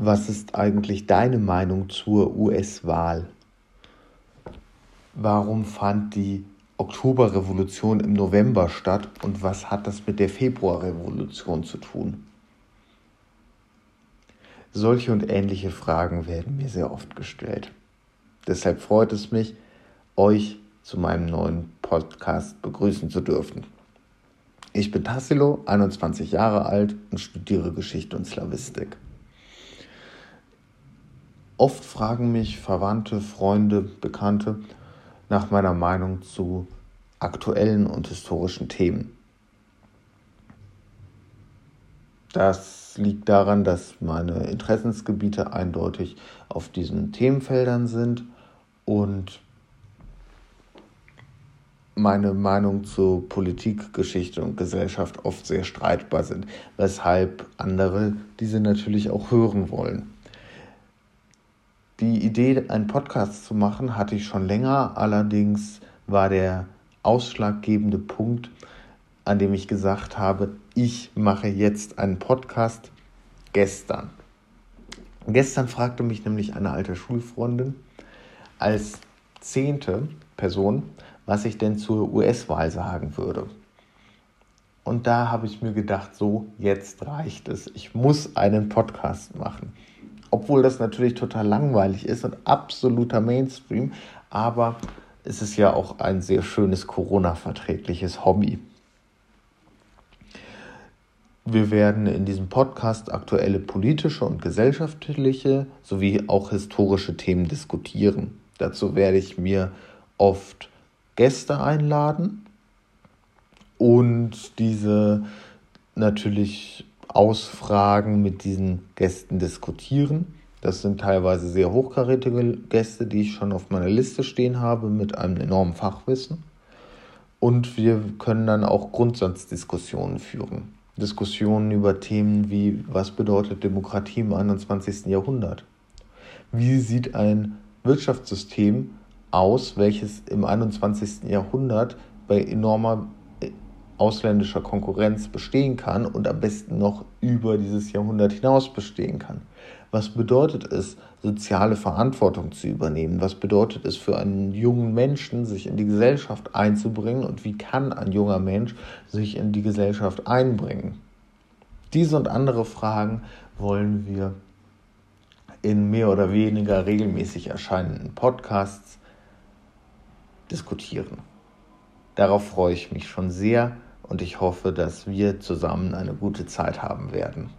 Was ist eigentlich deine Meinung zur US-Wahl? Warum fand die Oktoberrevolution im November statt und was hat das mit der Februarrevolution zu tun? Solche und ähnliche Fragen werden mir sehr oft gestellt. Deshalb freut es mich, euch zu meinem neuen Podcast begrüßen zu dürfen. Ich bin Tassilo, 21 Jahre alt und studiere Geschichte und Slawistik. Oft fragen mich Verwandte, Freunde, Bekannte nach meiner Meinung zu aktuellen und historischen Themen. Das liegt daran, dass meine Interessensgebiete eindeutig auf diesen Themenfeldern sind und meine Meinung zu Politik, Geschichte und Gesellschaft oft sehr streitbar sind, weshalb andere diese natürlich auch hören wollen. Die Idee, einen Podcast zu machen, hatte ich schon länger. Allerdings war der ausschlaggebende Punkt, an dem ich gesagt habe, ich mache jetzt einen Podcast gestern. Gestern fragte mich nämlich eine alte Schulfreundin als zehnte Person, was ich denn zur US-Wahl sagen würde. Und da habe ich mir gedacht, so, jetzt reicht es. Ich muss einen Podcast machen obwohl das natürlich total langweilig ist und absoluter Mainstream, aber es ist ja auch ein sehr schönes Corona-verträgliches Hobby. Wir werden in diesem Podcast aktuelle politische und gesellschaftliche sowie auch historische Themen diskutieren. Dazu werde ich mir oft Gäste einladen und diese natürlich ausfragen, mit diesen Gästen diskutieren. Das sind teilweise sehr hochkarätige Gäste, die ich schon auf meiner Liste stehen habe, mit einem enormen Fachwissen. Und wir können dann auch Grundsatzdiskussionen führen. Diskussionen über Themen wie, was bedeutet Demokratie im 21. Jahrhundert? Wie sieht ein Wirtschaftssystem aus, welches im 21. Jahrhundert bei enormer ausländischer Konkurrenz bestehen kann und am besten noch über dieses Jahrhundert hinaus bestehen kann. Was bedeutet es, soziale Verantwortung zu übernehmen? Was bedeutet es für einen jungen Menschen, sich in die Gesellschaft einzubringen? Und wie kann ein junger Mensch sich in die Gesellschaft einbringen? Diese und andere Fragen wollen wir in mehr oder weniger regelmäßig erscheinenden Podcasts diskutieren. Darauf freue ich mich schon sehr und ich hoffe, dass wir zusammen eine gute Zeit haben werden.